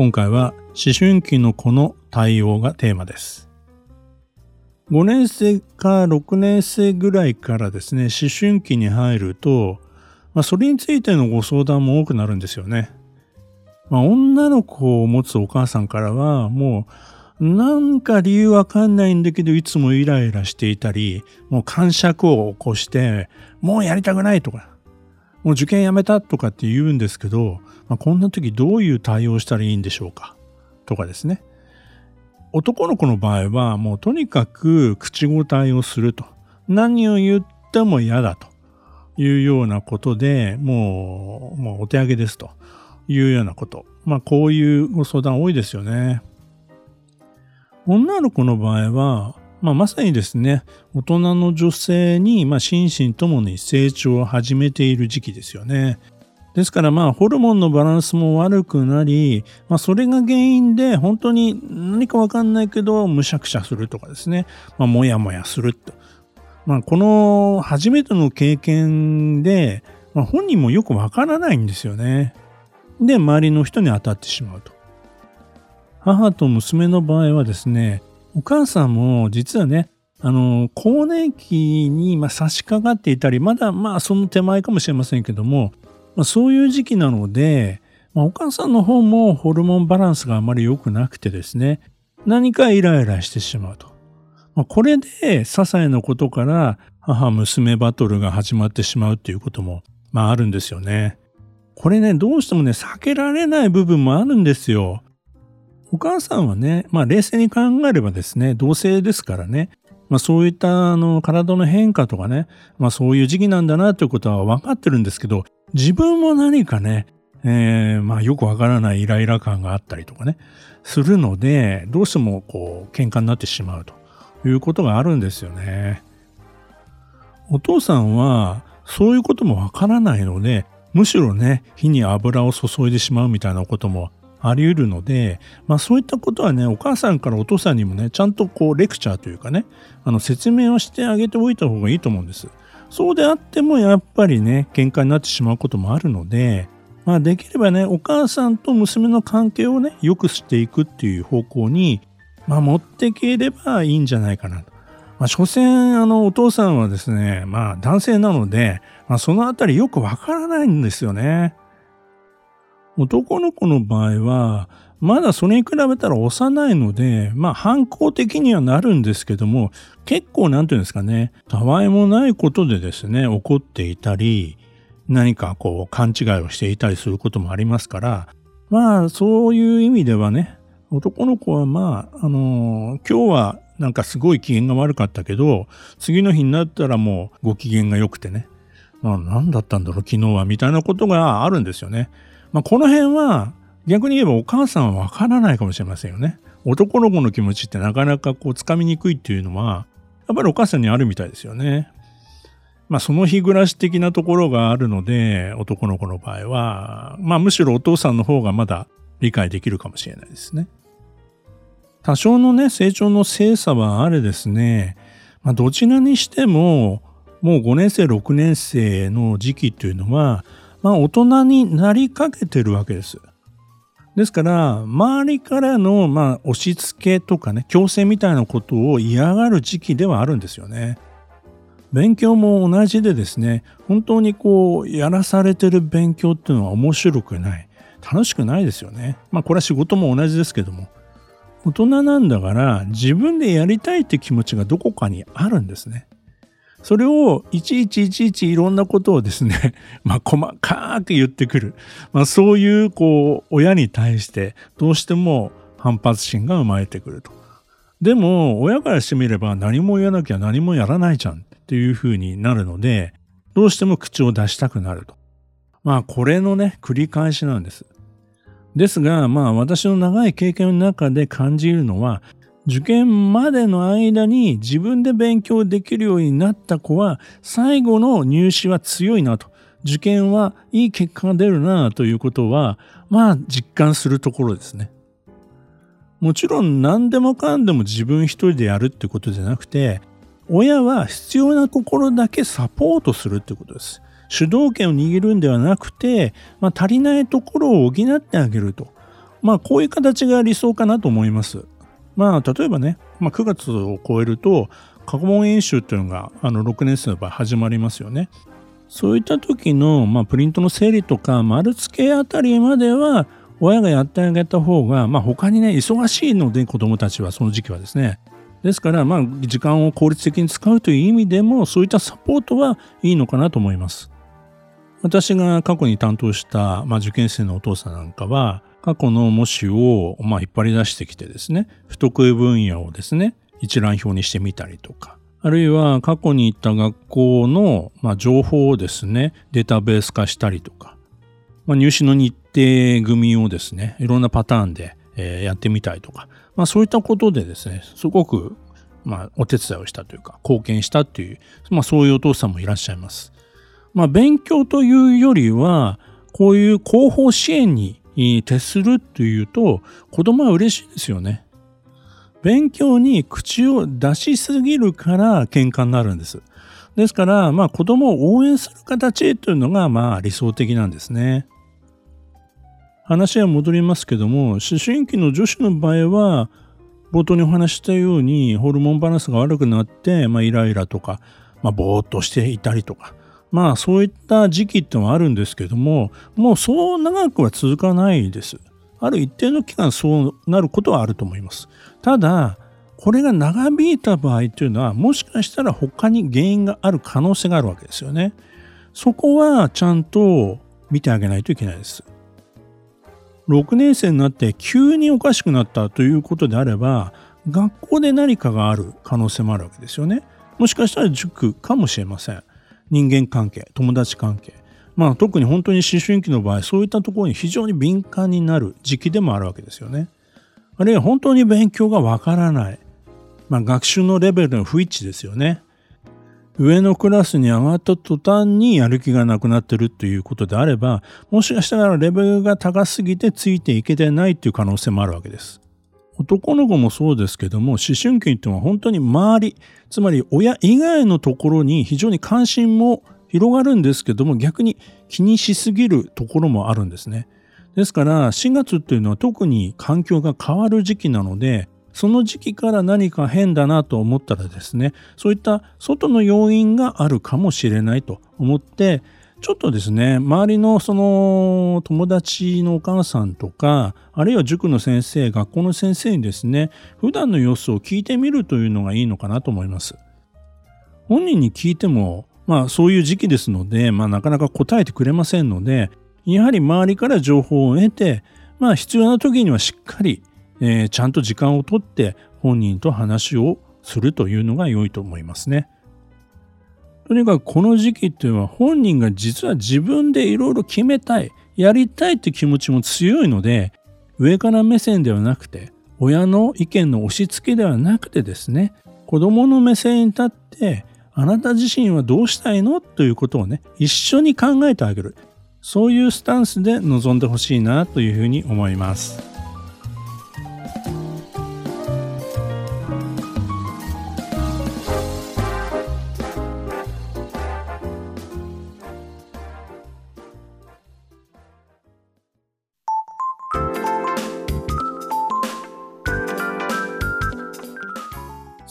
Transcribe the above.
今回は思春期の子の対応がテーマです。5年生か6年生ぐらいからですね、思春期に入ると、まあ、それについてのご相談も多くなるんですよね。まあ、女の子を持つお母さんからは、もう、なんか理由わかんないんだけど、いつもイライラしていたり、もう感触を起こして、もうやりたくないとか、もう受験やめたとかって言うんですけど、まあ、こんな時どういう対応したらいいんでしょうか？とかですね。男の子の場合はもうとにかく口答えをすると。何を言っても嫌だというようなことでもうもうお手上げですというようなこと。まあこういうご相談多いですよね。女の子の場合はまあ、まさにですね、大人の女性に、まあ、心身ともに成長を始めている時期ですよね。ですからまあホルモンのバランスも悪くなり、まあ、それが原因で本当に何かわかんないけどむしゃくしゃするとかですね、まあ、もやもやすると。まあ、この初めての経験で、まあ、本人もよくわからないんですよね。で、周りの人に当たってしまうと。母と娘の場合はですね、お母さんも実はね、あの、更年期にま差し掛かっていたり、まだまあその手前かもしれませんけども、まあ、そういう時期なので、まあ、お母さんの方もホルモンバランスがあまり良くなくてですね、何かイライラしてしまうと。まあ、これで些細なことから母娘バトルが始まってしまうっていうことも、まああるんですよね。これね、どうしてもね、避けられない部分もあるんですよ。お母さんはね、まあ冷静に考えればですね、同性ですからね、まあそういったあの体の変化とかね、まあそういう時期なんだなということは分かってるんですけど、自分も何かね、えー、まあよくわからないイライラ感があったりとかね、するので、どうしてもこう喧嘩になってしまうということがあるんですよね。お父さんはそういうこともわからないので、むしろね、火に油を注いでしまうみたいなこともあり得るので、まあそういったことはね、お母さんからお父さんにもね、ちゃんとこうレクチャーというかね、あの説明をしてあげておいた方がいいと思うんです。そうであってもやっぱりね、喧嘩になってしまうこともあるので、まあできればね、お母さんと娘の関係をね、良くしていくっていう方向に、まあ持っていければいいんじゃないかなと。まあ所詮、あの、お父さんはですね、まあ男性なので、まあそのあたりよくわからないんですよね。男の子の場合は、まだそれに比べたら幼いので、まあ反抗的にはなるんですけども、結構なんていうんですかね、たわいもないことでですね、怒っていたり、何かこう勘違いをしていたりすることもありますから、まあそういう意味ではね、男の子はまあ、あのー、今日はなんかすごい機嫌が悪かったけど、次の日になったらもうご機嫌が良くてね、まあ何だったんだろう昨日はみたいなことがあるんですよね。まあ、この辺は逆に言えばお母さんはわからないかもしれませんよね。男の子の気持ちってなかなかこう掴みにくいっていうのは、やっぱりお母さんにあるみたいですよね。まあその日暮らし的なところがあるので、男の子の場合は、まあむしろお父さんの方がまだ理解できるかもしれないですね。多少のね、成長の精査はあれですね、まあどちらにしても、もう5年生、6年生の時期というのは、まあ大人になりかけてるわけです。ですから、周りからの、まあ、押し付けとかね、強制みたいなことを嫌がる時期ではあるんですよね。勉強も同じでですね、本当にこう、やらされてる勉強っていうのは面白くない。楽しくないですよね。まあ、これは仕事も同じですけども。大人なんだから、自分でやりたいって気持ちがどこかにあるんですね。それをいちいちいちいちいろんなことをですね、まあ細かく言ってくる。まあそういうこう親に対してどうしても反発心が生まれてくると。でも親からしてみれば何も言わなきゃ何もやらないじゃんっていうふうになるので、どうしても口を出したくなると。まあこれのね、繰り返しなんです。ですが、まあ私の長い経験の中で感じるのは、受験までの間に自分で勉強できるようになった子は最後の入試は強いなと。受験はいい結果が出るなということは、まあ実感するところですね。もちろん何でもかんでも自分一人でやるってことじゃなくて、親は必要なところだけサポートするってことです。主導権を握るんではなくて、まあ、足りないところを補ってあげると。まあ、こういう形が理想かなと思います。まあ、例えばね、まあ、9月を超えると、過去問演習っていうのが、あの、6年生の場合始まりますよね。そういった時の、まあ、プリントの整理とか、丸付けあたりまでは、親がやってあげた方が、まあ、他にね、忙しいので、子供たちは、その時期はですね。ですから、まあ、時間を効率的に使うという意味でも、そういったサポートはいいのかなと思います。私が過去に担当した、まあ、受験生のお父さんなんかは、過去の模試を、まあ、引っ張り出してきてですね、不得意分野をですね、一覧表にしてみたりとか、あるいは過去に行った学校の、まあ、情報をですね、データベース化したりとか、まあ、入試の日程組をですね、いろんなパターンで、えー、やってみたりとか、まあ、そういったことでですね、すごく、まあ、お手伝いをしたというか、貢献したっていう、まあ、そういうお父さんもいらっしゃいます。まあ、勉強というよりは、こういう広報支援にに徹するというと、子供は嬉しいですよね。勉強に口を出しすぎるから喧嘩になるんです。ですから、まあ子供を応援する形というのがまあ理想的なんですね。話は戻りますけども、思春期の女子の場合は、冒頭にお話したようにホルモンバランスが悪くなって、まあ、イライラとか、まあ、ぼーっとしていたりとか、まあそういった時期ってのはあるんですけども、もうそう長くは続かないです。ある一定の期間そうなることはあると思います。ただ、これが長引いた場合というのは、もしかしたら他に原因がある可能性があるわけですよね。そこはちゃんと見てあげないといけないです。6年生になって急におかしくなったということであれば、学校で何かがある可能性もあるわけですよね。もしかしたら塾かもしれません。人間関係、友達関係。まあ特に本当に思春期の場合、そういったところに非常に敏感になる時期でもあるわけですよね。あるいは本当に勉強がわからない。まあ学習のレベルの不一致ですよね。上のクラスに上がった途端にやる気がなくなってるということであれば、もしかしたらレベルが高すぎてついていけてないという可能性もあるわけです。男の子もそうですけども、思春期っていうのは本当に周り、つまり親以外のところに非常に関心も広がるんですけども、逆に気にしすぎるところもあるんですね。ですから4月っていうのは特に環境が変わる時期なので、その時期から何か変だなと思ったらですね、そういった外の要因があるかもしれないと思って、ちょっとですね、周りのその友達のお母さんとか、あるいは塾の先生、学校の先生にですね、普段の様子を聞いてみるというのがいいのかなと思います。本人に聞いても、まあそういう時期ですので、まあなかなか答えてくれませんので、やはり周りから情報を得て、まあ必要な時にはしっかり、えー、ちゃんと時間をとって本人と話をするというのが良いと思いますね。とにかくこの時期っていうのは本人が実は自分でいろいろ決めたい、やりたいって気持ちも強いので、上から目線ではなくて、親の意見の押し付けではなくてですね、子供の目線に立って、あなた自身はどうしたいの？ということをね、一緒に考えてあげる。そういうスタンスで臨んでほしいなというふうに思います。